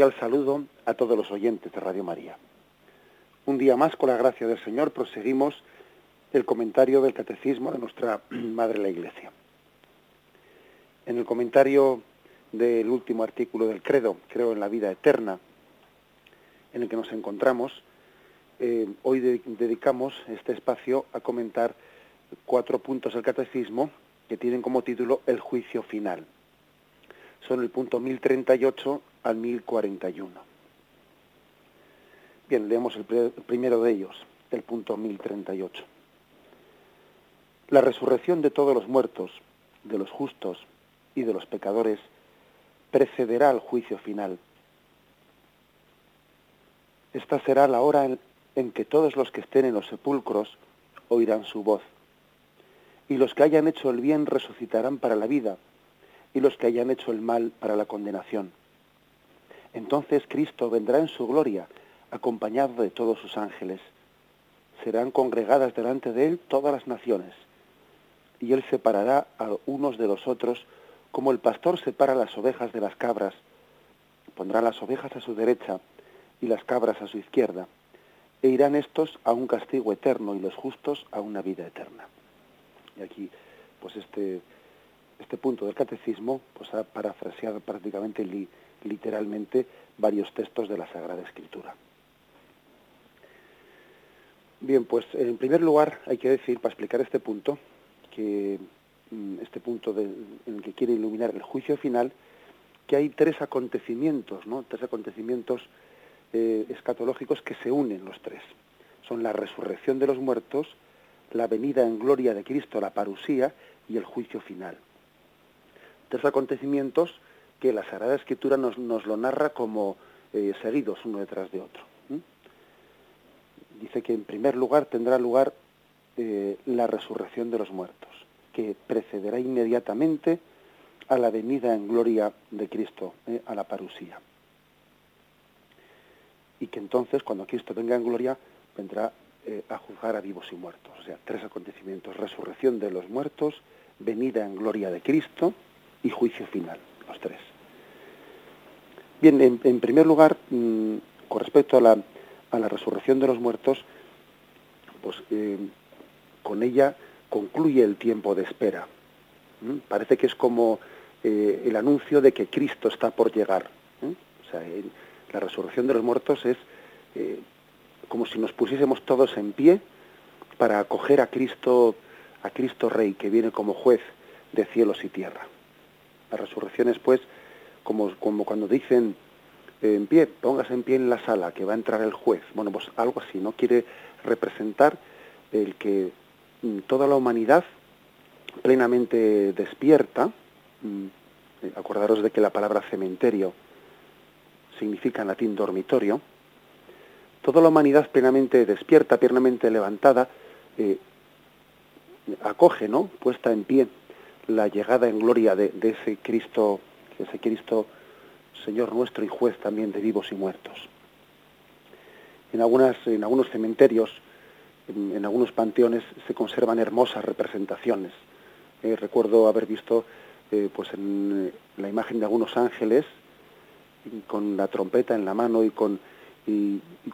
Cordial saludo a todos los oyentes de Radio María. Un día más, con la gracia del Señor, proseguimos el comentario del Catecismo de nuestra Madre la Iglesia. En el comentario del último artículo del Credo, Creo en la vida eterna, en el que nos encontramos, eh, hoy dedicamos este espacio a comentar cuatro puntos del Catecismo que tienen como título El juicio final. Son el punto 1038 al 1041. Bien, leemos el, primero de ellos, el punto 1038. La resurrección de todos los muertos, de los justos y de los pecadores, precederá al juicio final. Esta será la hora en que todos los que estén en los sepulcros oirán su voz, y los que hayan hecho el bien resucitarán para la vida, y los que hayan hecho el mal para la condenación. Entonces Cristo vendrá en su gloria, acompañado de todos sus ángeles. Serán congregadas delante de él todas las naciones, y él separará a unos de los otros, como el pastor separa las ovejas de las cabras. Pondrá las ovejas a su derecha y las cabras a su izquierda, e irán estos a un castigo eterno y los justos a una vida eterna. Y aquí, pues este, este punto del catecismo, pues ha parafraseado prácticamente el literalmente varios textos de la Sagrada Escritura. Bien, pues en primer lugar hay que decir, para explicar este punto, que mm, este punto en el que quiere iluminar el juicio final, que hay tres acontecimientos, ¿no? Tres acontecimientos eh, escatológicos que se unen los tres. Son la resurrección de los muertos, la venida en gloria de Cristo, la parusía y el juicio final. Tres acontecimientos que la Sagrada Escritura nos, nos lo narra como eh, seguidos uno detrás de otro. Dice que en primer lugar tendrá lugar eh, la resurrección de los muertos, que precederá inmediatamente a la venida en gloria de Cristo, eh, a la parusía. Y que entonces, cuando Cristo venga en gloria, vendrá a juzgar a vivos y muertos. O sea, tres acontecimientos, resurrección de los muertos, venida en gloria de Cristo y juicio final, los tres. Bien, en, primer lugar, mm, con respecto a la, a la, resurrección de los muertos, pues eh, con ella concluye el tiempo de espera. Parece que es como eh, el anuncio de que Cristo está por llegar. O sea, la resurrección de los muertos es eh, como si nos pusiésemos todos en pie para acoger a Cristo, a Cristo Rey, que viene como juez de cielos y tierra. La resurrección es, pues, como, cuando dicen eh, en pie, póngase en pie en la sala, que va a entrar el juez. Bueno, pues algo así, ¿no? Quiere representar el que mm, toda la humanidad plenamente despierta, mm, eh, acordaros de que la palabra cementerio significa en latín dormitorio, toda la humanidad plenamente despierta, plenamente levantada, eh, acoge, ¿no? Puesta en pie la llegada en gloria de ese Cristo ese Cristo, Señor nuestro y juez también de vivos y muertos. En, algunas, en algunos cementerios, en, algunos panteones, se conservan hermosas representaciones. Eh, recuerdo haber visto eh, pues en la imagen de algunos ángeles con la trompeta en la mano y con,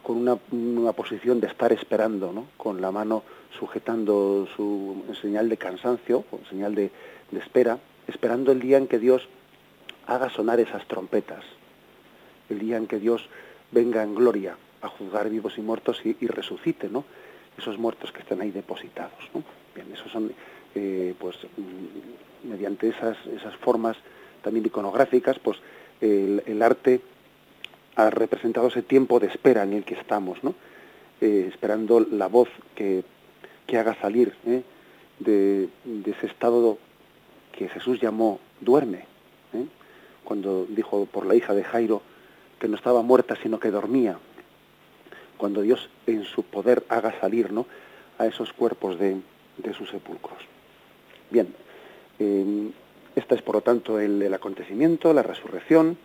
una, posición de estar esperando, ¿no? con la mano sujetando su señal de cansancio, señal de espera, esperando el día en que Dios haga sonar esas trompetas, el día en que Dios venga en gloria a juzgar vivos y muertos y, resucite, ¿no? Esos muertos que están ahí depositados, ¿no? Bien, esos son, eh, pues, mm, mediante esas, esas formas también iconográficas, pues, el, arte ha representado ese tiempo de espera en el que estamos, ¿no? Eh, esperando la voz que, que haga salir ¿eh? de, ese estado que Jesús llamó duerme, cuando dijo por la hija de Jairo que no estaba muerta sino que dormía, cuando Dios en su poder haga salir ¿no? a esos cuerpos de, sus sepulcros. Bien, eh, esta es por lo tanto el, el, acontecimiento, la resurrección,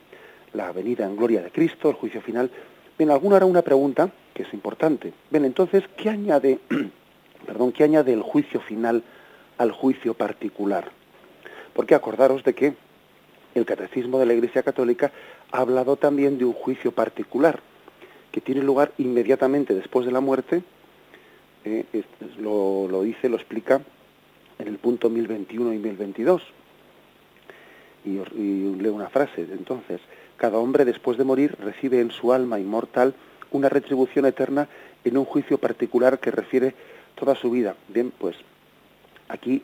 la venida en gloria de Cristo, el juicio final. Bien, alguno hará una pregunta que es importante. Bien, entonces, ¿qué añade, perdón, qué añade el juicio final al juicio particular? Porque acordaros de que el catecismo de la Iglesia Católica ha hablado también de un juicio particular que tiene lugar inmediatamente después de la muerte. Eh, lo, dice, lo explica en el punto 1021 y 1022. Y, leo una frase. Entonces, cada hombre después de morir recibe en su alma inmortal una retribución eterna en un juicio particular que refiere toda su vida. Bien, pues aquí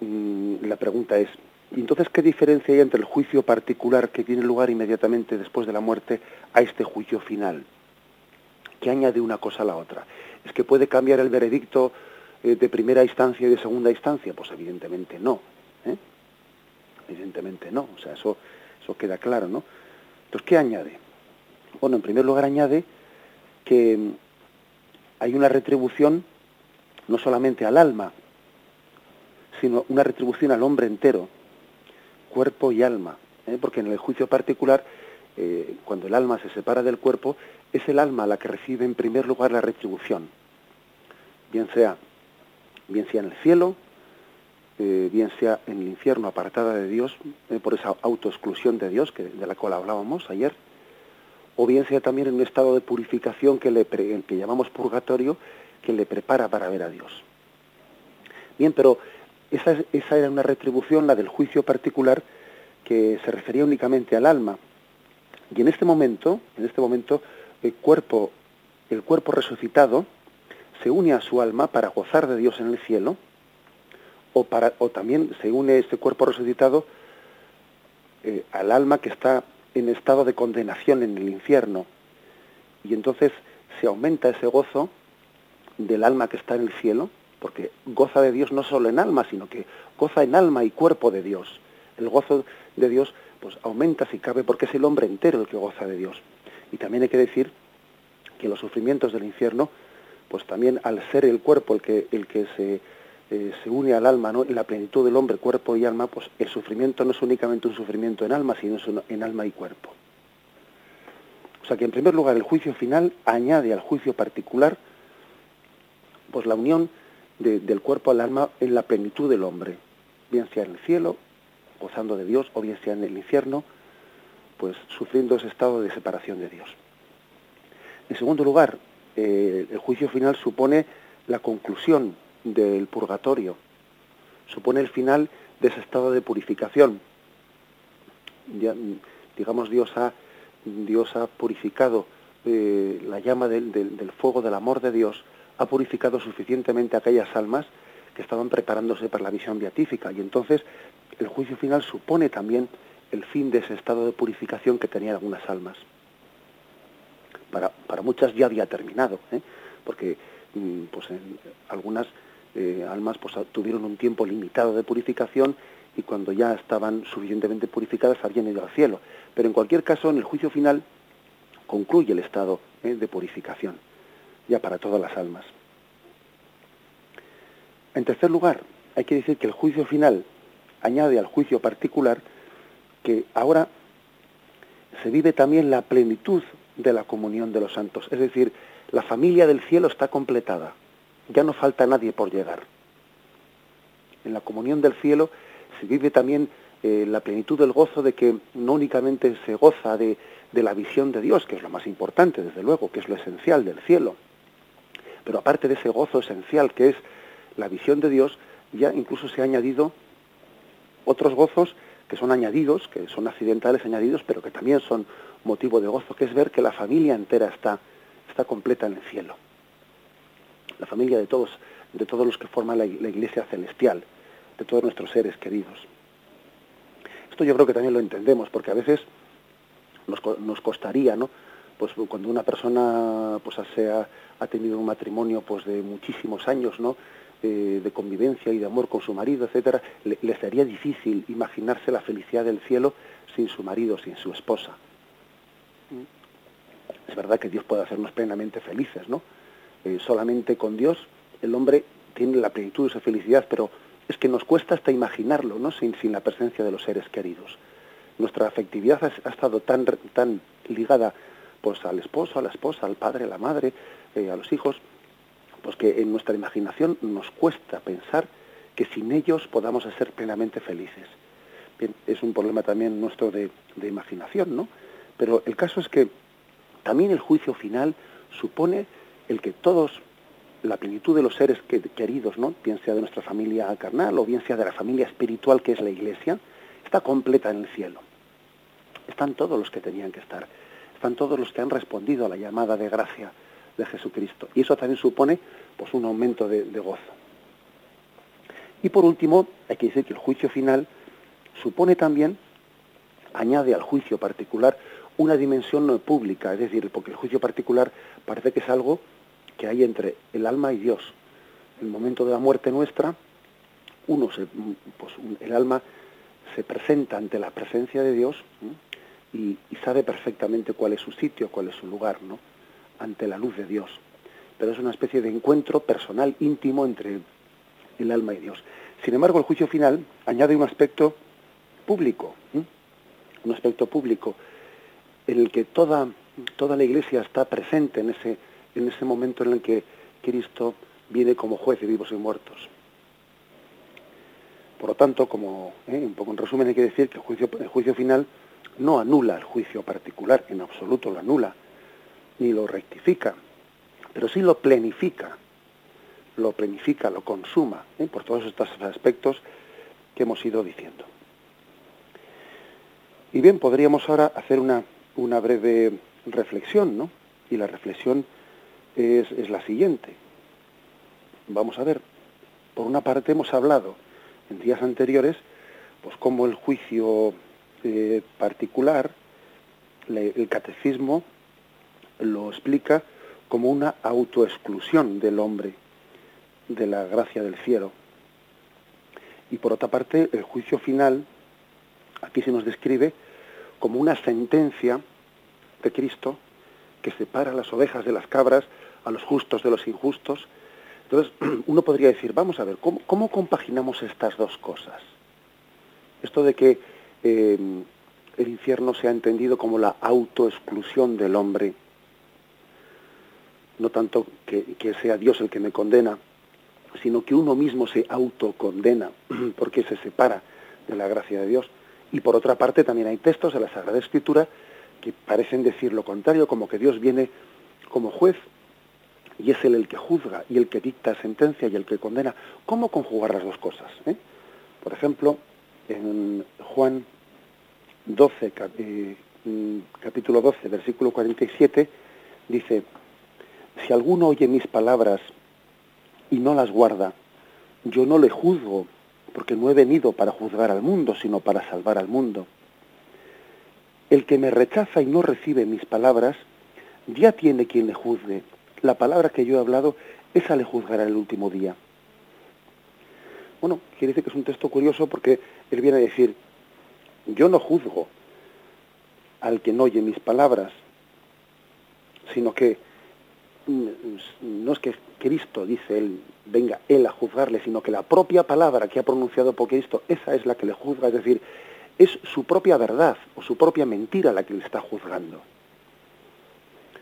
mmm, la pregunta es, entonces qué diferencia hay entre el juicio particular que tiene lugar inmediatamente después de la muerte a este juicio final? ¿Qué añade una cosa a la otra? ¿Es que puede cambiar el veredicto eh, de primera instancia y de segunda instancia? Pues evidentemente no. ¿eh? Evidentemente no. O sea, eso, eso queda claro, ¿no? Entonces, ¿qué añade? Bueno, en primer lugar añade que mm, hay una retribución no solamente al alma, sino una retribución al hombre entero, cuerpo y alma. ¿eh? Porque en el juicio particular, eh, cuando el alma se separa del cuerpo, es el alma la que recibe en primer lugar la retribución. Bien sea, bien sea en el cielo, eh, bien sea en el infierno apartada de Dios, por esa autoexclusión de Dios que, de la cual hablábamos ayer, o bien sea también en un estado de purificación que, le que llamamos purgatorio, que le prepara para ver a Dios. Bien, pero esa, era una retribución, la del juicio particular, que se refería únicamente al alma. Y en este momento, en este momento, el cuerpo, el cuerpo resucitado se une a su alma para gozar de Dios en el cielo, o, para, o también se une este cuerpo resucitado eh, al alma que está en estado de condenación en el infierno. Y entonces se aumenta ese gozo del alma que está en el cielo, porque goza de Dios no solo en alma, sino que goza en alma y cuerpo de Dios. El gozo de Dios pues aumenta si cabe porque es el hombre entero el que goza de Dios. Y también hay que decir que los sufrimientos del infierno, pues también al ser el cuerpo el que, el que se, eh, une al alma, ¿no? en la plenitud del hombre, cuerpo y alma, pues el sufrimiento no es únicamente un sufrimiento en alma, sino en alma y cuerpo. O sea que en primer lugar el juicio final añade al juicio particular pues la unión de, del cuerpo al alma en la plenitud del hombre, bien sea en el cielo, gozando de Dios, o bien sea en el infierno, pues sufriendo ese estado de separación de Dios. En segundo lugar, eh, el juicio final supone la conclusión del purgatorio, supone el final de ese estado de purificación. Ya, digamos, Dios ha, Dios ha purificado eh, la llama del, del, del fuego del amor de Dios, ha purificado suficientemente aquellas almas que estaban preparándose para la visión beatífica. Y entonces el juicio final supone también el fin de ese estado de purificación que tenían algunas almas. Para, para muchas ya había terminado, ¿eh? porque mm, pues algunas eh, almas pues, tuvieron un tiempo limitado de purificación y cuando ya estaban suficientemente purificadas habían ido al cielo. Pero en cualquier caso, en el juicio final concluye el estado eh, de purificación, ya para todas las almas. En tercer lugar, hay que decir que el juicio final añade al juicio particular que ahora se vive también la plenitud de la comunión de los santos. Es decir, la familia del cielo está completada ya no falta nadie por llegar. En la comunión del cielo se vive también eh, la plenitud del gozo de que no únicamente se goza de, de la visión de Dios, que es lo más importante, desde luego, que es lo esencial del cielo, pero aparte de ese gozo esencial que es la visión de Dios, ya incluso se ha añadido otros gozos que son añadidos, que son accidentales añadidos, pero que también son motivo de gozo, que es ver que la familia entera está, está completa en el cielo la familia de todos, de todos los que forman la, iglesia celestial, de todos nuestros seres queridos. Esto yo creo que también lo entendemos, porque a veces nos, nos costaría, ¿no? Pues cuando una persona pues ha, ha tenido un matrimonio pues de muchísimos años, ¿no? eh, de convivencia y de amor con su marido, etcétera, le, sería difícil imaginarse la felicidad del cielo sin su marido, sin su esposa. Es verdad que Dios puede hacernos plenamente felices, ¿no? Eh, solamente con Dios el hombre tiene la plenitud de su felicidad, pero es que nos cuesta hasta imaginarlo, ¿no? Sin, sin la presencia de los seres queridos. Nuestra afectividad ha, estado tan, tan ligada pues al esposo, a la esposa, al padre, a la madre, eh, a los hijos, pues que en nuestra imaginación nos cuesta pensar que sin ellos podamos ser plenamente felices. Es un problema también nuestro de, imaginación, ¿no? Pero el caso es que también el juicio final supone el que todos, la plenitud de los seres queridos, ¿no? bien sea de nuestra familia carnal o bien sea de la familia espiritual que es la Iglesia, está completa en el cielo. Están todos los que tenían que estar, están todos los que han respondido a la llamada de gracia de Jesucristo. Y eso también supone pues, un aumento de, gozo. Y por último, hay que decir que el juicio final supone también, añade al juicio particular, una dimensión no pública, es decir, porque el juicio particular parece que es algo que hay entre el alma y Dios. En el momento de la muerte nuestra, uno se, pues, el alma se presenta ante la presencia de Dios y, y, sabe perfectamente cuál es su sitio, cuál es su lugar, ¿no? ante la luz de Dios. Pero es una especie de encuentro personal, íntimo entre el alma y Dios. Sin embargo, el juicio final añade un aspecto público, un aspecto público en el que toda, toda la Iglesia está presente en ese, en ese momento en el que Cristo viene como juez de vivos y muertos. Por lo tanto, como ¿eh? un poco en resumen hay que decir que el juicio, el juicio final no anula el juicio particular, en absoluto lo anula, ni lo rectifica, pero sí lo planifica, lo planifica, lo consuma, ¿eh? por todos estos aspectos que hemos ido diciendo. Y bien, podríamos ahora hacer una, una breve reflexión, ¿no? Y la reflexión es, es, la siguiente. Vamos a ver, por una parte hemos hablado en días anteriores, pues cómo el juicio eh, particular, el catecismo lo explica como una autoexclusión del hombre de la gracia del cielo. Y por otra parte, el juicio final, aquí se nos describe como una sentencia de Cristo que separa las ovejas de las cabras, a los justos de los injustos. Entonces, uno podría decir, vamos a ver, ¿cómo, compaginamos estas dos cosas? Esto de que eh, el infierno se ha entendido como la autoexclusión del hombre, no tanto que, sea Dios el que me condena, sino que uno mismo se autocondena porque se separa de la gracia de Dios. Y por otra parte también hay textos de la Sagrada Escritura que parecen decir lo contrario, como que Dios viene como juez y es Él el que juzga y el que dicta sentencia y el que condena. ¿Cómo conjugar las dos cosas? Eh? Por ejemplo, en Juan 12, eh, mm, capítulo 12, versículo 47, dice, si alguno oye mis palabras y no las guarda, yo no le juzgo, porque no he venido para juzgar al mundo, sino para salvar al mundo. El que me rechaza y no recibe mis palabras, ya tiene quien le juzgue. La palabra que yo he hablado, esa le juzgará el último día. Bueno, quiere decir que es un texto curioso porque él viene a decir, yo no juzgo al que no oye mis palabras, sino que no es que Cristo, dice él, venga él a juzgarle, sino que la propia palabra que ha pronunciado por Cristo, esa es la que le juzga, es decir, es su propia verdad o su propia mentira la que le está juzgando.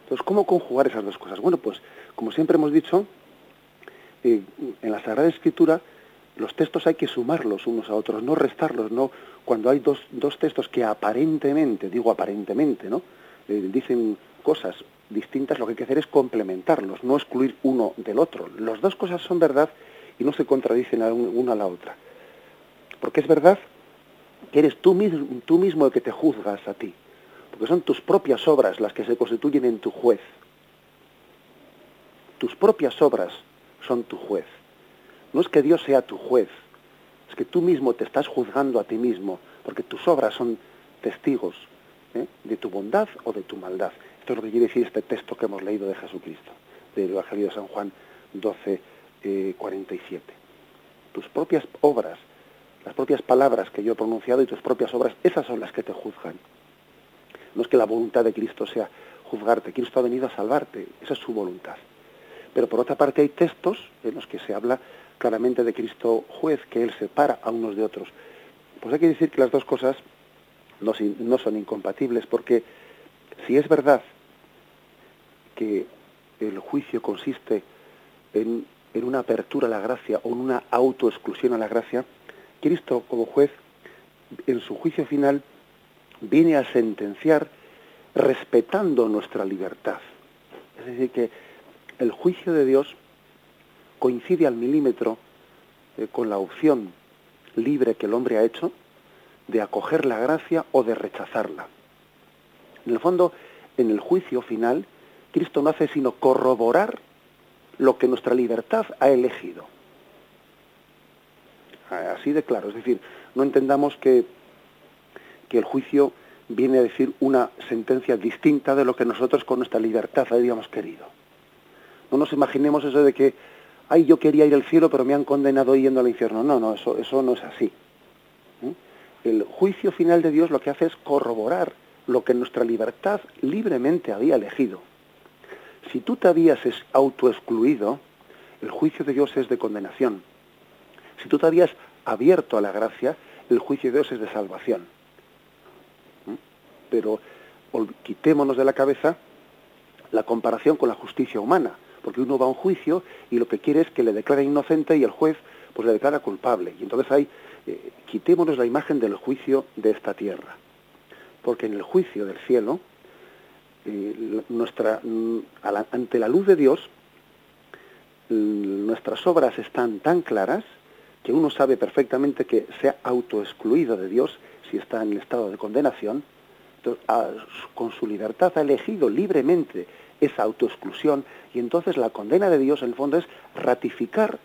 Entonces, ¿cómo conjugar esas dos cosas? Bueno, pues, como siempre hemos dicho, eh, en la Sagrada Escritura los textos hay que sumarlos unos a otros, no restarlos, no cuando hay dos, dos textos que aparentemente, digo aparentemente, ¿no? Eh, dicen cosas distintas, lo que hay que hacer es complementarlos, no excluir uno del otro. Las dos cosas son verdad y no se contradicen una a la otra. Porque es verdad que eres tú mismo, tú mismo el que te juzgas a ti, porque son tus propias obras las que se constituyen en tu juez. Tus propias obras son tu juez. No es que Dios sea tu juez, es que tú mismo te estás juzgando a ti mismo, porque tus obras son testigos ¿eh? de tu bondad o de tu maldad. Esto es lo que quiere decir este texto que hemos leído de Jesucristo, del Evangelio de San Juan 12, 47. Tus propias obras, las propias palabras que yo he pronunciado y tus propias obras, esas son las que te juzgan. No es que la voluntad de Cristo sea juzgarte, Cristo ha venido a salvarte, esa es su voluntad. Pero por otra parte hay textos en los que se habla claramente de Cristo juez, que Él separa a unos de otros. Pues hay que decir que las dos cosas no, son incompatibles, porque si es verdad que el juicio consiste en, en una apertura a la gracia o en una autoexclusión a la gracia, Cristo como juez, en su juicio final, viene a sentenciar respetando nuestra libertad. Es decir, que el juicio de Dios coincide al milímetro eh, con la opción libre que el hombre ha hecho de acoger la gracia o de rechazarla. En el fondo, en el juicio final, Cristo no hace sino corroborar lo que nuestra libertad ha elegido. Así de claro, es decir, no entendamos que, que el juicio viene a decir una sentencia distinta de lo que nosotros con nuestra libertad habíamos querido. No nos imaginemos eso de que, ay, yo quería ir al cielo, pero me han condenado yendo al infierno. No, no, eso, eso no es así. ¿eh? El juicio final de Dios lo que hace es corroborar lo que nuestra libertad libremente había elegido. Si tú te habías autoexcluido, el juicio de Dios es de condenación. Si tú te habías abierto a la gracia, el juicio de Dios es de salvación. ¿Mm? Pero quitémonos de la cabeza la comparación con la justicia humana, porque uno va a un juicio y lo que quiere es que le declare inocente y el juez pues le declara culpable. Y entonces hay, eh, quitémonos la imagen del juicio de esta tierra, porque en el juicio del cielo, eh, nuestra, mm, ante la luz de Dios, nuestras obras están tan claras que uno sabe perfectamente que se ha autoexcluido de Dios si está en el estado de condenación, con su libertad ha elegido libremente esa autoexclusión y entonces la condena de Dios en el fondo es ratificar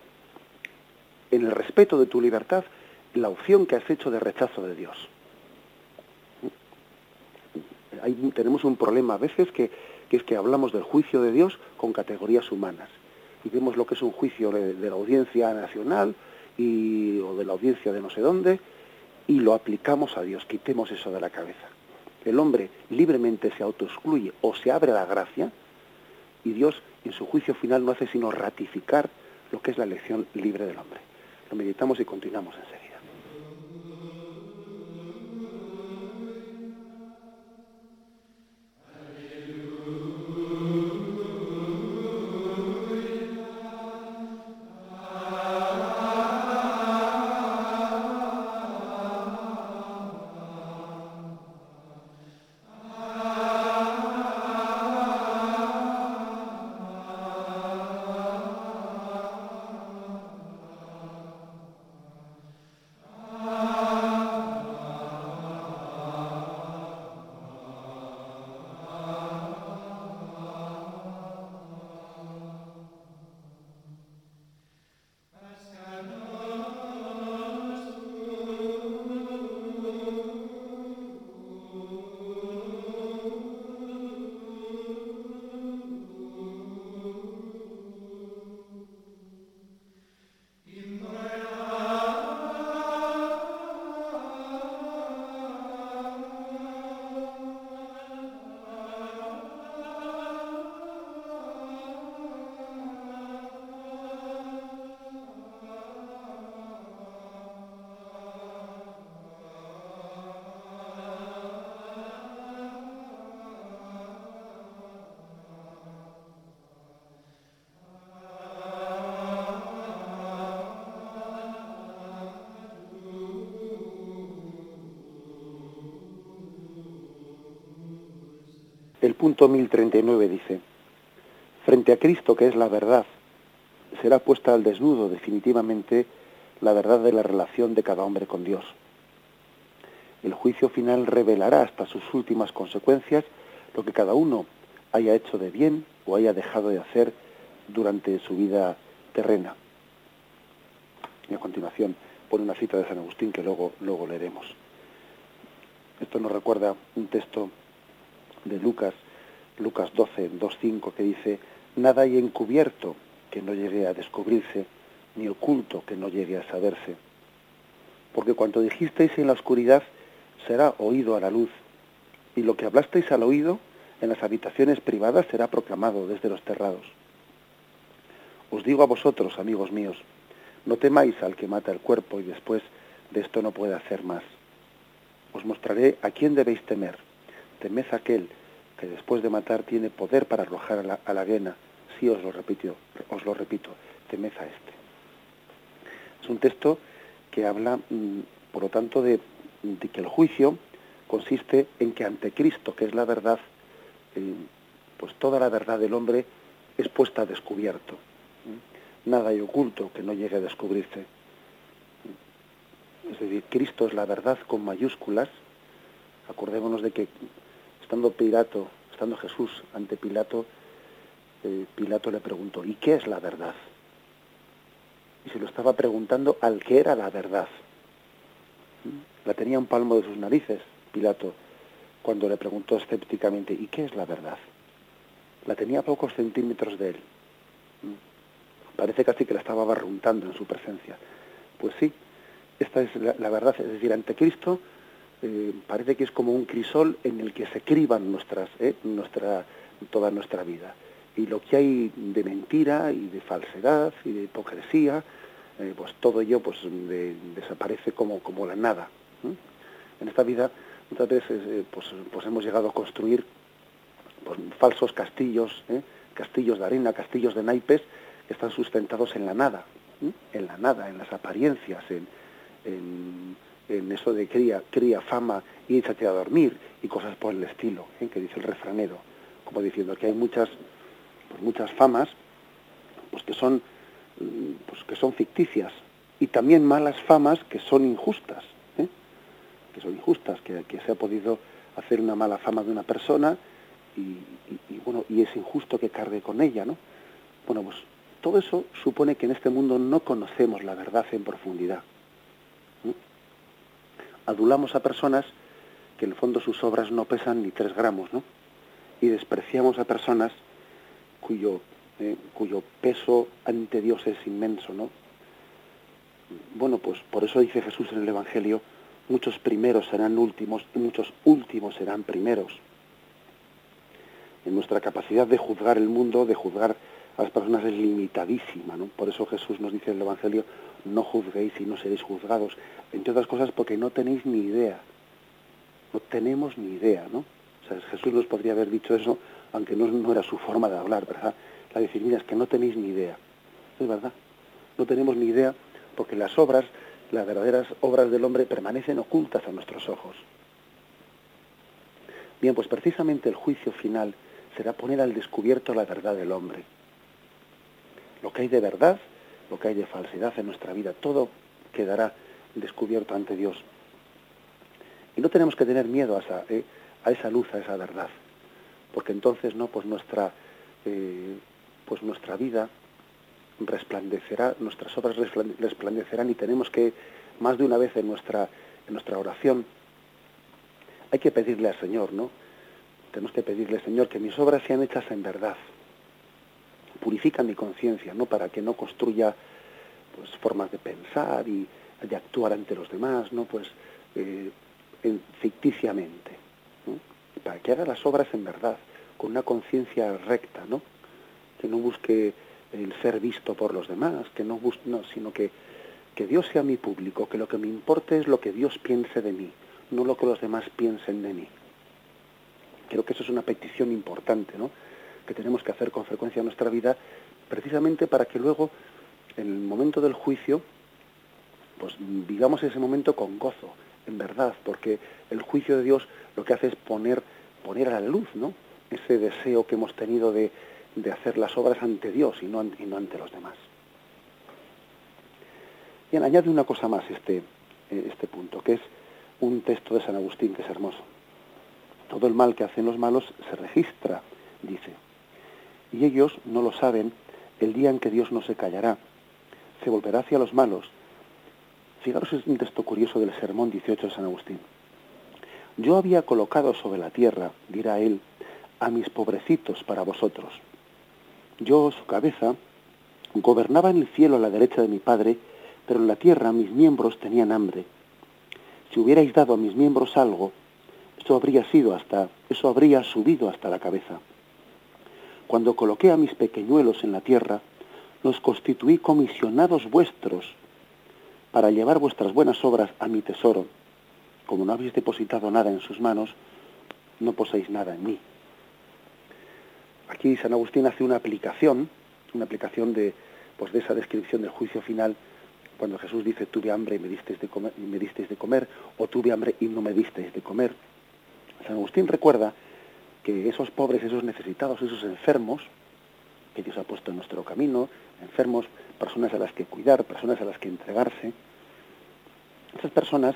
en el respeto de tu libertad la opción que has hecho de rechazo de Dios. Ahí tenemos un problema a veces que, es que hablamos del juicio de Dios con categorías humanas y vemos lo que es un juicio de, la audiencia nacional y, o de la audiencia de no sé dónde, y lo aplicamos a Dios, quitemos eso de la cabeza. El hombre libremente se autoexcluye o se abre a la gracia, y Dios en su juicio final no hace sino ratificar lo que es la elección libre del hombre. Lo meditamos y continuamos enseguida. El punto 1039 dice, frente a Cristo, que es la verdad, será puesta al desnudo definitivamente la verdad de la relación de cada hombre con Dios. El juicio final revelará hasta sus últimas consecuencias lo que cada uno haya hecho de bien o haya dejado de hacer durante su vida terrena. Y a continuación pone una cita de San Agustín que luego, luego leeremos. Esto nos recuerda un texto de Lucas, Lucas 12, 2.5, que dice, nada hay encubierto que no llegue a descubrirse, ni oculto que no llegue a saberse. Porque cuanto dijisteis en la oscuridad será oído a la luz, y lo que hablasteis al oído en las habitaciones privadas será proclamado desde los terrados. Os digo a vosotros, amigos míos, no temáis al que mata el cuerpo y después de esto no puede hacer más. Os mostraré a quién debéis temer. Temed aquel que después de matar tiene poder para arrojar a la, a la arena. Sí os lo repito, os lo repito, temed a este. Es un texto que habla, mm, por lo tanto, de, que el juicio consiste en que ante Cristo, que es la verdad, eh, pues toda la verdad del hombre es puesta a descubierto. Nada hay oculto que no llegue a descubrirse. Es decir, Cristo es la verdad con mayúsculas. Acordémonos de que estando Pilato, estando Jesús ante Pilato, eh, Pilato le preguntó, ¿y qué es la verdad? Y se lo estaba preguntando al que era la verdad. La tenía un palmo de sus narices, Pilato, cuando le preguntó escépticamente, ¿y qué es la verdad? La tenía a pocos centímetros de él. Parece casi que la estaba barruntando en su presencia. Pues sí, esta es la, la verdad, es decir, ante Cristo eh, parece que es como un crisol en el que se criban nuestras, eh, nuestra, toda nuestra vida. Y lo que hay de mentira y de falsedad y de hipocresía, eh, pues todo ello pues de, desaparece como, como la nada. En esta vida muchas veces pues, pues hemos llegado a construir pues, falsos castillos, castillos de arena, castillos de naipes, que están sustentados en la nada, en la nada, en las apariencias, en, en, en eso de cría, cría fama y échate a dormir y cosas por el estilo, ¿eh? que dice el refranero, como diciendo que hay muchas, pues muchas famas pues que son pues que son ficticias y también malas famas que son injustas, ¿eh? que son injustas, que, se ha podido hacer una mala fama de una persona y, y, y, bueno y es injusto que cargue con ella, ¿no? Bueno, pues todo eso supone que en este mundo no conocemos la verdad en profundidad adulamos a personas que en el fondo sus obras no pesan ni tres gramos, ¿no? Y despreciamos a personas cuyo, eh, cuyo peso ante Dios es inmenso, ¿no? Bueno, pues por eso dice Jesús en el Evangelio, muchos primeros serán últimos y muchos últimos serán primeros. En nuestra capacidad de juzgar el mundo, de juzgar a las personas es limitadísima, ¿no? Por eso Jesús nos dice en el Evangelio, no juzguéis y no seréis juzgados, entre otras cosas porque no tenéis ni idea, no tenemos ni idea, ¿no? O sea, Jesús nos podría haber dicho eso, aunque no, era su forma de hablar, ¿verdad? La decir, mira, es que no tenéis ni idea, es verdad, no tenemos ni idea porque las obras, las verdaderas obras del hombre permanecen ocultas a nuestros ojos. Bien, pues precisamente el juicio final será poner al descubierto la verdad del hombre. Lo que hay de verdad lo que hay de falsedad en nuestra vida, todo quedará descubierto ante Dios. Y no tenemos que tener miedo a esa, eh, a esa luz, a esa verdad, porque entonces no, pues nuestra, eh, pues nuestra vida resplandecerá, nuestras obras resplandecerán y tenemos que más de una vez en nuestra, en nuestra oración hay que pedirle al Señor, ¿no? Tenemos que pedirle Señor que mis obras sean hechas en verdad, purifica mi conciencia, ¿no? Para que no construya pues formas de pensar y de actuar ante los demás, ¿no? Pues eh, en, ficticiamente, para que haga las obras en verdad, con una conciencia recta, ¿no? Que no busque el ser visto por los demás, que no busque, no, sino que, que Dios sea mi público, que lo que me importe es lo que Dios piense de mí, no lo que los demás piensen de mí. Creo que eso es una petición importante, ¿no? Que tenemos que hacer con frecuencia en nuestra vida, precisamente para que luego, en el momento del juicio, pues vivamos ese momento con gozo, en verdad, porque el juicio de Dios lo que hace es poner, poner a la luz, ¿no? Ese deseo que hemos tenido de, de hacer las obras ante Dios y no, y no ante los demás. Bien, añade una cosa más este, eh, este punto, que es un texto de San Agustín que es hermoso. Todo el mal que hacen los malos se registra, dice y ellos no lo saben el día en que Dios no se callará. Se volverá hacia los malos. Fijaros, es un texto curioso del Sermón 18 de San Agustín. Yo había colocado sobre la tierra, dirá él, a mis pobrecitos para vosotros. Yo, su cabeza, Gobernaba en el cielo a la derecha de mi Padre, pero en la tierra mis miembros tenían hambre. Si hubierais dado a mis miembros algo, eso habría sido hasta, eso habría subido hasta la cabeza. Cuando coloqué a mis pequeñuelos en la tierra, los constituí comisionados vuestros para llevar vuestras buenas obras a mi tesoro. Como no habéis depositado nada en sus manos, no poseéis nada en mí. Aquí San Agustín hace una aplicación, una aplicación de, pues de esa descripción del juicio final, cuando Jesús dice tuve hambre y me disteis de comer, y me disteis de comer o tuve hambre y no me disteis de comer. San Agustín recuerda que esos pobres, esos necesitados, esos enfermos que Dios ha puesto en nuestro camino, enfermos, personas a las que cuidar, personas a las que entregarse, esas personas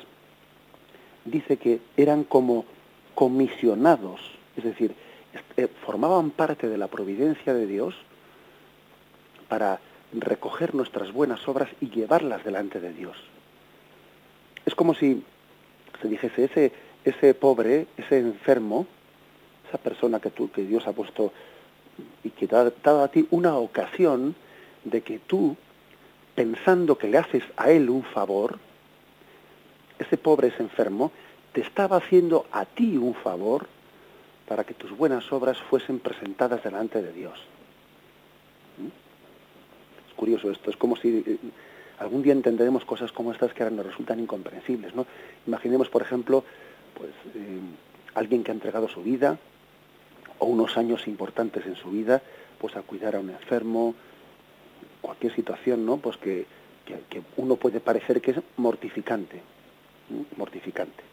dice que eran como comisionados, es decir, eh, formaban parte de la providencia de Dios para recoger nuestras buenas obras y llevarlas delante de Dios. Es como si se dijese, ese, ese pobre, ese enfermo, persona que, tú, que Dios ha puesto y que te ha dado a ti una ocasión de que tú, pensando que le haces a él un favor, ese pobre, ese enfermo, te estaba haciendo a ti un favor para que tus buenas obras fuesen presentadas delante de Dios. ¿Mm? Es curioso esto, es como si eh, algún día entenderemos cosas como estas que ahora nos resultan incomprensibles. ¿no? Imaginemos, por ejemplo, pues, eh, alguien que ha entregado su vida o unos años importantes en su vida pues a cuidar a un enfermo, cualquier situación ¿no? pues que, que, uno puede parecer que es mortificante, mortificante.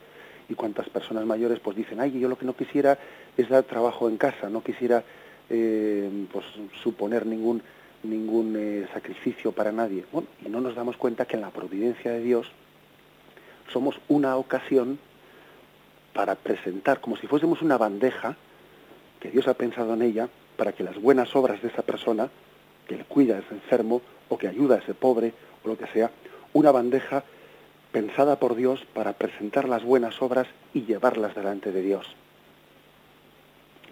Y cuántas personas mayores pues dicen, ay, yo lo que no quisiera es dar trabajo en casa, no quisiera eh, pues, suponer ningún ningún eh, sacrificio para nadie. Bueno, y no nos damos cuenta que en la providencia de Dios somos una ocasión para presentar, como si fuésemos una bandeja, que Dios ha pensado en ella, para que las buenas obras de esa persona, que le cuida a ese enfermo, o que ayuda a ese pobre, o lo que sea, una bandeja pensada por Dios para presentar las buenas obras y llevarlas delante de Dios.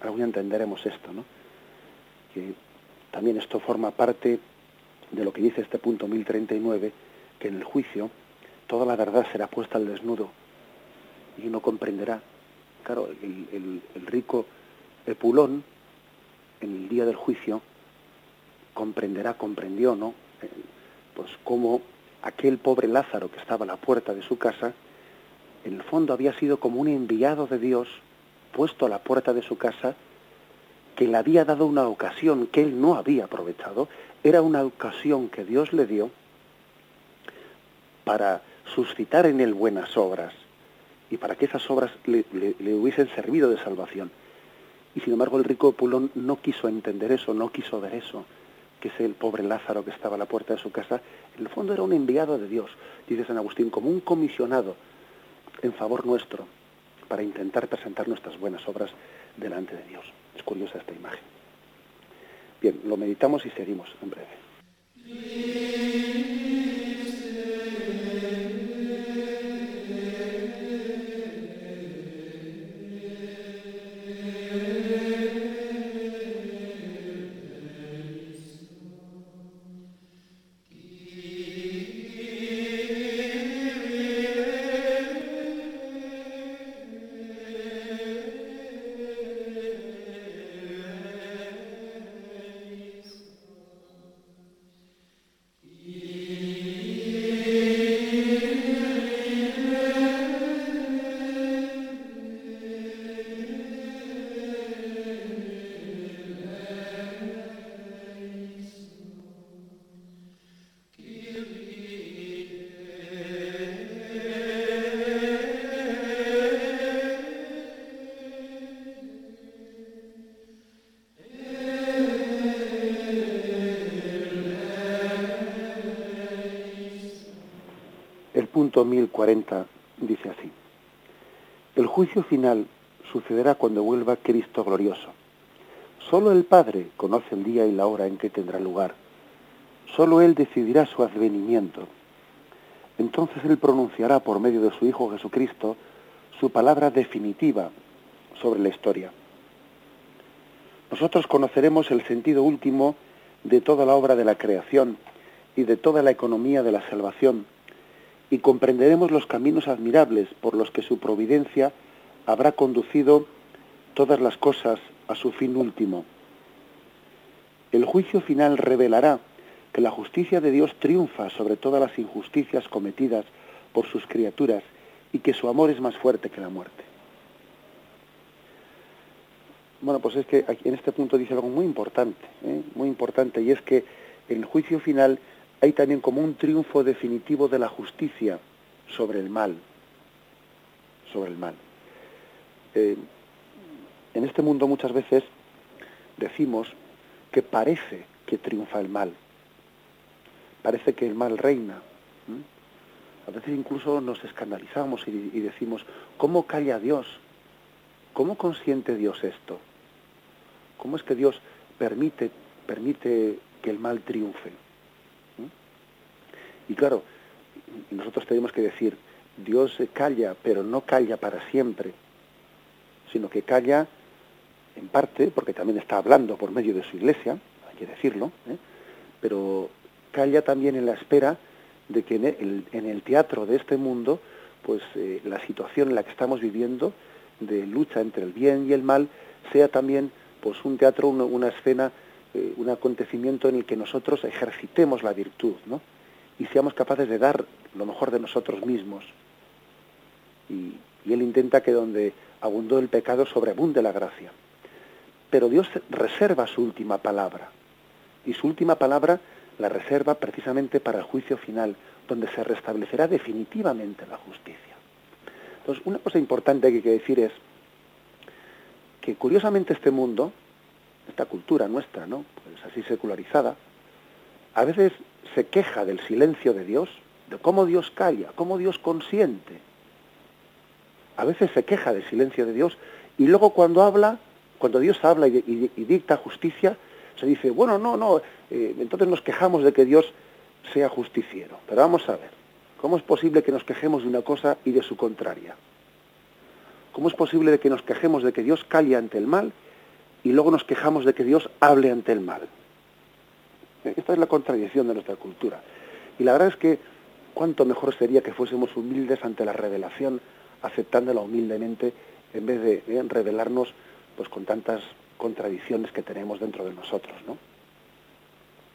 Algún entenderemos esto, ¿no? Que también esto forma parte de lo que dice este punto 1039, que en el juicio toda la verdad será puesta al desnudo y uno comprenderá. Claro, el, rico Epulón, en el día del juicio, comprenderá, comprendió, ¿no? Eh, pues cómo aquel pobre Lázaro que estaba a la puerta de su casa, en el fondo había sido como un enviado de Dios puesto a la puerta de su casa, que le había dado una ocasión que él no había aprovechado, era una ocasión que Dios le dio para suscitar en él buenas obras, y para que esas obras le, hubiesen servido de salvación. Y sin embargo el rico Pulón no quiso entender eso, no quiso ver eso, que es el pobre Lázaro que estaba a la puerta de su casa, en el fondo era un enviado de Dios, dice San Agustín, como un comisionado en favor nuestro, para intentar presentar nuestras buenas obras delante de Dios. Es curiosa esta imagen. Bien, lo meditamos y seguimos en breve. Punto 1040 dice así. El juicio final sucederá cuando vuelva Cristo glorioso. Solo el Padre conoce el día y la hora en que tendrá lugar. Solo Él decidirá su advenimiento. Entonces Él pronunciará por medio de su Hijo Jesucristo su palabra definitiva sobre la historia. Nosotros conoceremos el sentido último de toda la obra de la creación y de toda la economía de la salvación, y comprenderemos los caminos admirables por los que su providencia habrá conducido todas las cosas a su fin último. El juicio final revelará que la justicia de Dios triunfa sobre todas las injusticias cometidas por sus criaturas y que su amor es más fuerte que la muerte. Bueno, pues es que en este punto dice algo muy importante, ¿eh? muy importante, y es que el juicio final hay también como un triunfo definitivo de la justicia sobre el mal, sobre el mal. Eh, en este mundo muchas veces decimos que parece que triunfa el mal, parece que el mal reina. A veces incluso nos escandalizamos y, y decimos, ¿cómo calla Dios? ¿Cómo consiente Dios esto? ¿Cómo es que Dios permite, permite que el mal triunfe? Y claro, nosotros tenemos que decir, Dios calla, pero no calla para siempre, sino que calla en parte, porque también está hablando por medio de su iglesia, hay que decirlo, ¿eh? pero calla también en la espera de que en el, teatro de este mundo, pues eh, la situación en la que estamos viviendo de lucha entre el bien y el mal sea también pues un teatro, una, escena, eh, un acontecimiento en el que nosotros ejercitemos la virtud, ¿no? Y seamos capaces de dar lo mejor de nosotros mismos. Y, Él intenta que donde abundó el pecado sobreabunde la gracia. Pero Dios reserva su última palabra. Y su última palabra la reserva precisamente para el juicio final, donde se restablecerá definitivamente la justicia. Entonces, una cosa importante que hay que decir es que curiosamente este mundo, esta cultura nuestra, ¿no? Pues así secularizada, a veces se queja del silencio de Dios, de cómo Dios calla, cómo Dios consiente. A veces se queja del silencio de Dios y luego cuando habla, cuando Dios habla y, dicta justicia, se dice, bueno, no, no, eh, entonces nos quejamos de que Dios sea justiciero. Pero vamos a ver, ¿cómo es posible que nos quejemos de una cosa y de su contraria? ¿Cómo es posible que nos quejemos de que Dios calle ante el mal y luego nos quejamos de que Dios hable ante el mal? Esta es la contradicción de nuestra cultura. Y la verdad es que cuánto mejor sería que fuésemos humildes ante la revelación, aceptándola humildemente, en vez de ¿eh? revelarnos pues, con tantas contradicciones que tenemos dentro de nosotros. ¿no?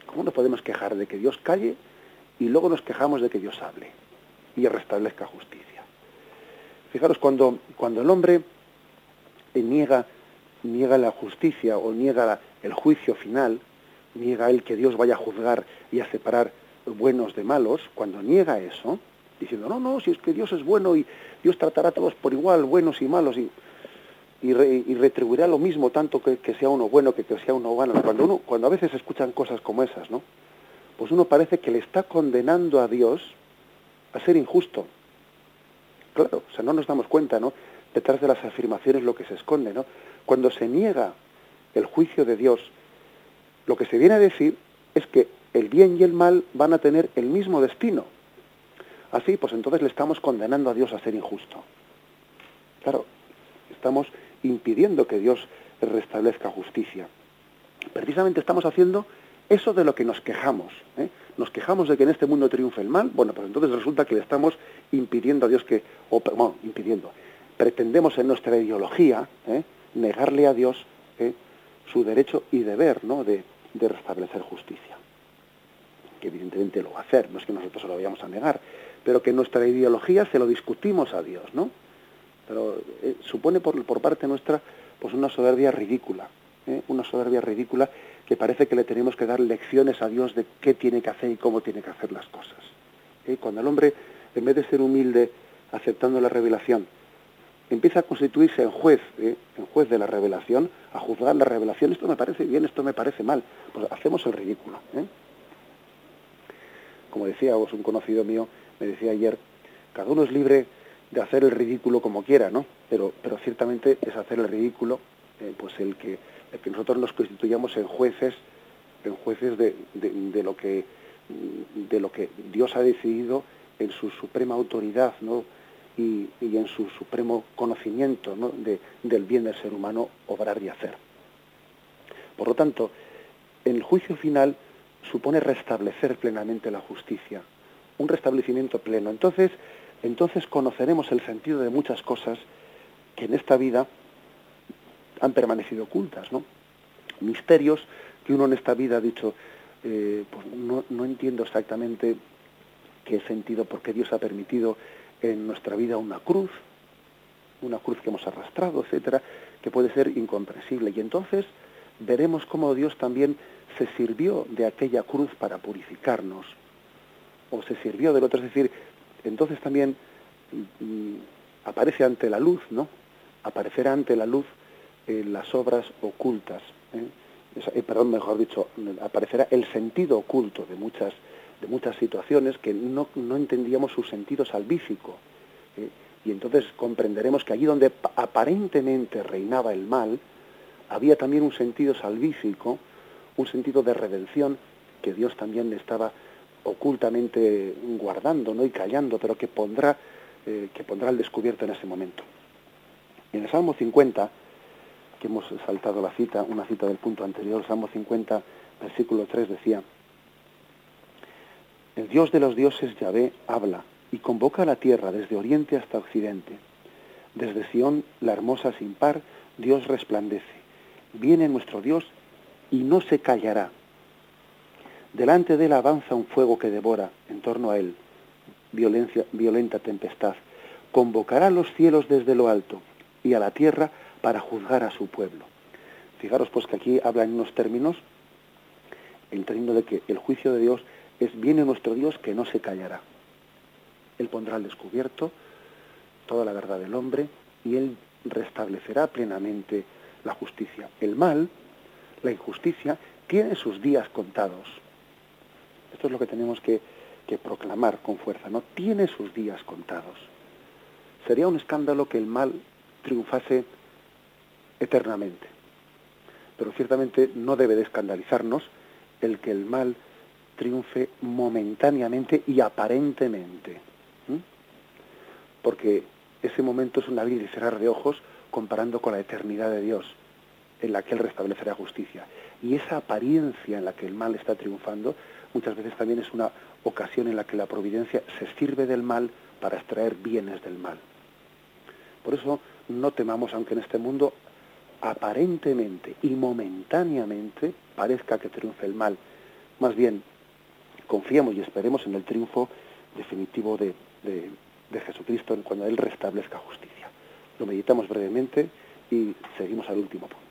¿Cómo nos podemos quejar de que Dios calle y luego nos quejamos de que Dios hable y restablezca justicia? Fijaros, cuando, cuando el hombre niega, niega la justicia o niega el juicio final, niega el que Dios vaya a juzgar y a separar buenos de malos, cuando niega eso, diciendo, no, no, si es que Dios es bueno y Dios tratará a todos por igual, buenos y malos, y, y, retribuirá lo mismo tanto que, sea uno bueno que que sea uno malo. Cuando, uno, cuando a veces escuchan cosas como esas, ¿no? Pues uno parece que le está condenando a Dios a ser injusto. Claro, o sea, no nos damos cuenta, ¿no? Detrás de las afirmaciones lo que se esconde, ¿no? Cuando se niega el juicio de Dios, lo que se viene a decir es que el bien y el mal van a tener el mismo destino. Así, pues entonces le estamos condenando a Dios a ser injusto. Claro, estamos impidiendo que Dios restablezca justicia. Precisamente estamos haciendo eso de lo que nos quejamos. ¿eh? Nos quejamos de que en este mundo triunfe el mal. Bueno, pues entonces resulta que le estamos impidiendo a Dios que, o bueno, impidiendo, pretendemos en nuestra ideología ¿eh? negarle a Dios ¿eh? su derecho y deber ¿no? de, de, restablecer justicia. Que evidentemente lo va a hacer, no es que nosotros se lo vayamos a negar, pero que nuestra ideología se lo discutimos a Dios, ¿no? Pero supone por, por parte nuestra pues una soberbia ridícula, una soberbia ridícula que parece que le tenemos que dar lecciones a Dios de qué tiene que hacer y cómo tiene que hacer las cosas. ¿Eh? Cuando el hombre, en vez de ser humilde, aceptando la revelación, empieza a constituirse en juez, ¿eh? en juez de la revelación, a juzgar la revelación, esto me parece bien, esto me parece mal, pues hacemos el ridículo. ¿eh? Como decía un conocido mío, me decía ayer, cada uno es libre de hacer el ridículo como quiera, ¿no? Pero, pero ciertamente es hacer el ridículo, pues el que que nosotros nos constituyamos en jueces, en jueces de, lo que de lo que Dios ha decidido en su suprema autoridad y, en su supremo conocimiento del bien del ser humano obrar y hacer. Por lo tanto, el juicio final supone restablecer plenamente la justicia, un restablecimiento pleno. Entonces, entonces conoceremos el sentido de muchas cosas que en esta vida han permanecido ocultas, ¿no? Misterios que uno en esta vida ha dicho, eh, pues no, no, entiendo exactamente qué sentido, por qué Dios ha permitido en nuestra vida una cruz, una cruz que hemos arrastrado, etcétera, que puede ser incomprensible. Y entonces veremos cómo Dios también se sirvió de aquella cruz para purificarnos, o se sirvió del otro, es decir, entonces también mm, aparece ante la luz, ¿no? Aparecerá ante la luz eh, las obras ocultas, ¿eh? Eh, perdón, mejor dicho, aparecerá el sentido oculto de muchas, de muchas situaciones que no, no entendíamos su sentido salvífico. Y entonces comprenderemos que allí donde aparentemente reinaba el mal, había también un sentido salvífico, un sentido de redención que Dios también estaba ocultamente guardando ¿no? y callando, pero que pondrá, eh, que pondrá al descubierto en ese momento. En el Salmo 50, que hemos saltado la cita, una cita del punto anterior, el Salmo 50, versículo 3 decía, el Dios de los dioses Yahvé habla y convoca a la tierra desde oriente hasta occidente. Desde Sión, la hermosa sin par, Dios resplandece. Viene nuestro Dios y no se callará. Delante de él avanza un fuego que devora en torno a él, violencia, violenta tempestad. Convocará a los cielos desde lo alto y a la tierra para juzgar a su pueblo. Fijaros pues que aquí habla en unos términos, el término de que el juicio de Dios es viene nuestro Dios que no se callará. Él pondrá al descubierto toda la verdad del hombre y él restablecerá plenamente la justicia. El mal, la injusticia, tiene sus días contados. Esto es lo que tenemos que, proclamar con fuerza, ¿no? Tiene sus días contados. Sería un escándalo que el mal triunfase eternamente. Pero ciertamente no debe de escandalizarnos el que el mal triunfe momentáneamente y aparentemente. Porque ese momento es un abrir y cerrar de ojos comparando con la eternidad de Dios en la que Él restablecerá justicia. Y esa apariencia en la que el mal está triunfando, muchas veces también es una ocasión en la que la providencia se sirve del mal para extraer bienes del mal. Por eso no temamos, aunque en este mundo aparentemente y momentáneamente parezca que triunfe el mal. Más bien, confiemos y esperemos en el triunfo definitivo de, de, de Jesucristo cuando Él restablezca justicia. Lo meditamos brevemente y seguimos al último punto.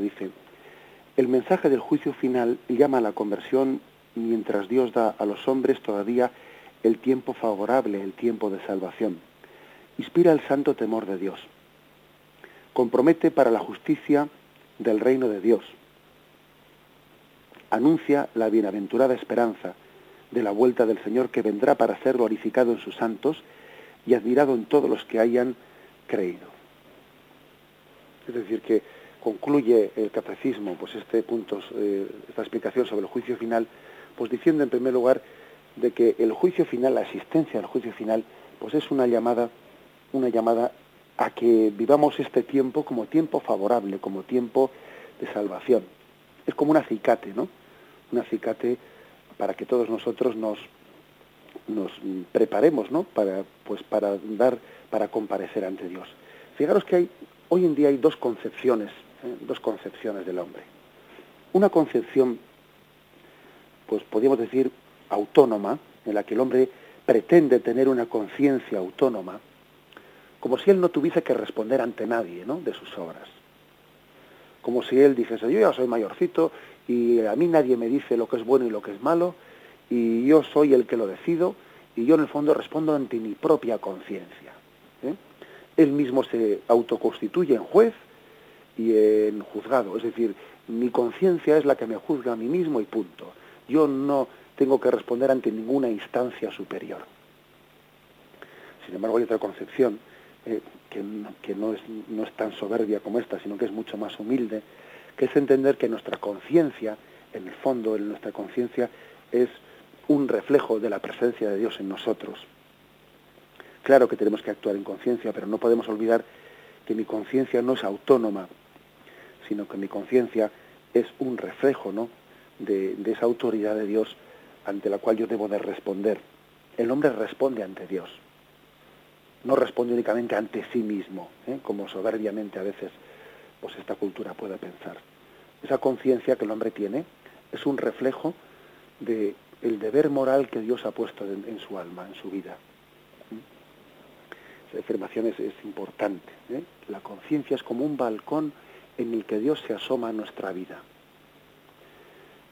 Dice, el mensaje del juicio final llama a la conversión mientras Dios da a los hombres todavía el tiempo favorable, el tiempo de salvación. Inspira el santo temor de Dios. Compromete para la justicia del reino de Dios. Anuncia la bienaventurada esperanza de la vuelta del Señor que vendrá para ser glorificado en sus santos y admirado en todos los que hayan creído. Es decir, que concluye el catecismo pues este punto, eh, esta explicación sobre el juicio final, pues diciendo en primer lugar de que el juicio final, la existencia del juicio final, pues es una llamada, una llamada a que vivamos este tiempo como tiempo favorable, como tiempo de salvación. Es como un acicate, ¿no? Un acicate para que todos nosotros nos, nos preparemos, ¿no? Para, pues para dar, para comparecer ante Dios. Fijaros que hay, hoy en día hay dos concepciones ¿eh? dos concepciones del hombre. Una concepción, pues podríamos decir, autónoma, en la que el hombre pretende tener una conciencia autónoma, como si él no tuviese que responder ante nadie ¿no? de sus obras. Como si él dijese, yo ya soy mayorcito y a mí nadie me dice lo que es bueno y lo que es malo, y yo soy el que lo decido, y yo en el fondo respondo ante mi propia conciencia. Él mismo se autoconstituye en juez y en juzgado, es decir, mi conciencia es la que me juzga a mí mismo y punto. Yo no tengo que responder ante ninguna instancia superior. Sin embargo, hay otra concepción eh, que, que no, es, no es tan soberbia como esta, sino que es mucho más humilde, que es entender que nuestra conciencia, en el fondo, en nuestra conciencia, es un reflejo de la presencia de Dios en nosotros. Claro que tenemos que actuar en conciencia, pero no podemos olvidar que mi conciencia no es autónoma, sino que mi conciencia es un reflejo ¿no? de, de, esa autoridad de Dios ante la cual yo debo de responder. El hombre responde ante Dios, no responde únicamente ante sí mismo, ¿eh? como soberbiamente a veces pues esta cultura puede pensar. Esa conciencia que el hombre tiene es un reflejo de el deber moral que Dios ha puesto en su alma, en su vida. Esa afirmación es, importante. ¿eh? La conciencia es como un balcón en el que Dios se asoma a nuestra vida.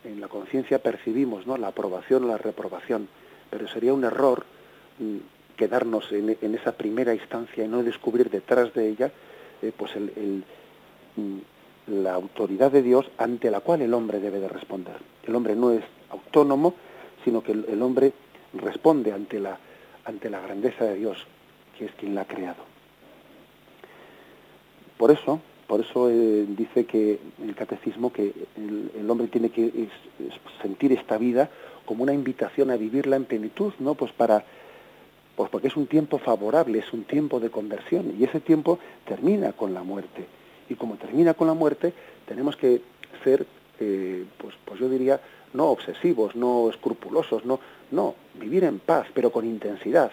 En la conciencia percibimos ¿no? la aprobación o la reprobación, pero sería un error mm, quedarnos en, esa primera instancia y no descubrir detrás de ella eh, pues mm, la autoridad de Dios ante la cual el hombre debe de responder. El hombre no es autónomo, sino que el, el hombre responde ante la, ante la grandeza de Dios, que es quien la ha creado. Por eso, por eso eh, dice que el catecismo que el, hombre tiene que sentir esta vida como una invitación a vivirla en plenitud, ¿no? Pues para pues porque es un tiempo favorable, es un tiempo de conversión y ese tiempo termina con la muerte. Y como termina con la muerte, tenemos que ser eh, pues pues yo diría no obsesivos, no escrupulosos, no no, vivir en paz, pero con intensidad.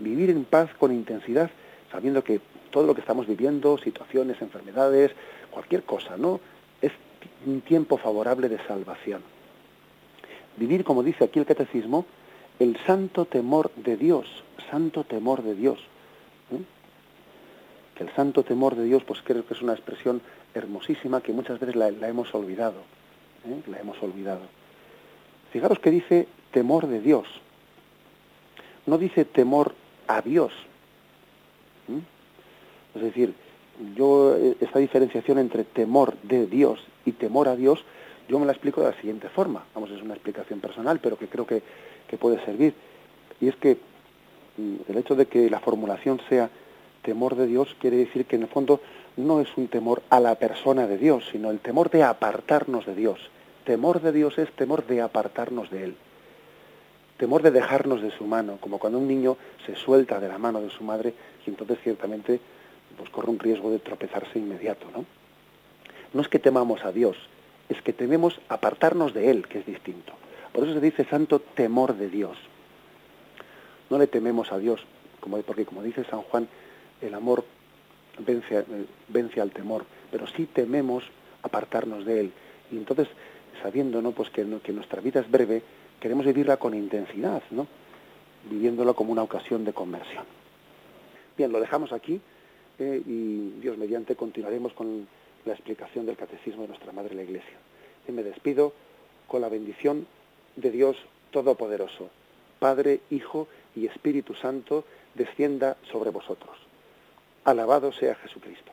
Vivir en paz con intensidad, sabiendo que todo lo que estamos viviendo, situaciones, enfermedades, cualquier cosa, ¿no? Es un tiempo favorable de salvación. Vivir, como dice aquí el catecismo, el santo temor de Dios, santo temor de Dios. ¿eh? Que el santo temor de Dios, pues creo que es una expresión hermosísima que muchas veces la, hemos olvidado, ¿eh? la hemos olvidado. Fijaros que dice temor de Dios, no dice temor a Dios. ¿eh? Es decir, yo esta diferenciación entre temor de Dios y temor a Dios, yo me la explico de la siguiente forma. Vamos, es una explicación personal, pero que creo que, que puede servir. Y es que el hecho de que la formulación sea temor de Dios quiere decir que en el fondo no es un temor a la persona de Dios, sino el temor de apartarnos de Dios. Temor de Dios es temor de apartarnos de Él. Temor de dejarnos de su mano, como cuando un niño se suelta de la mano de su madre y entonces ciertamente pues corre un riesgo de tropezarse inmediato, ¿no? No es que temamos a Dios, es que tememos apartarnos de Él, que es distinto. Por eso se dice santo temor de Dios. No le tememos a Dios, como, porque como dice San Juan, el amor vence, vence al temor, pero sí tememos apartarnos de Él. Y entonces, sabiendo ¿no? pues que nuestra vida es breve, queremos vivirla con intensidad, ¿no? viviéndola como una ocasión de conversión. Bien, lo dejamos aquí eh, y Dios mediante continuaremos con la explicación del catecismo de nuestra Madre la Iglesia. Y me despido con la bendición de Dios Todopoderoso, Padre, Hijo y Espíritu Santo, descienda sobre vosotros. Alabado sea Jesucristo.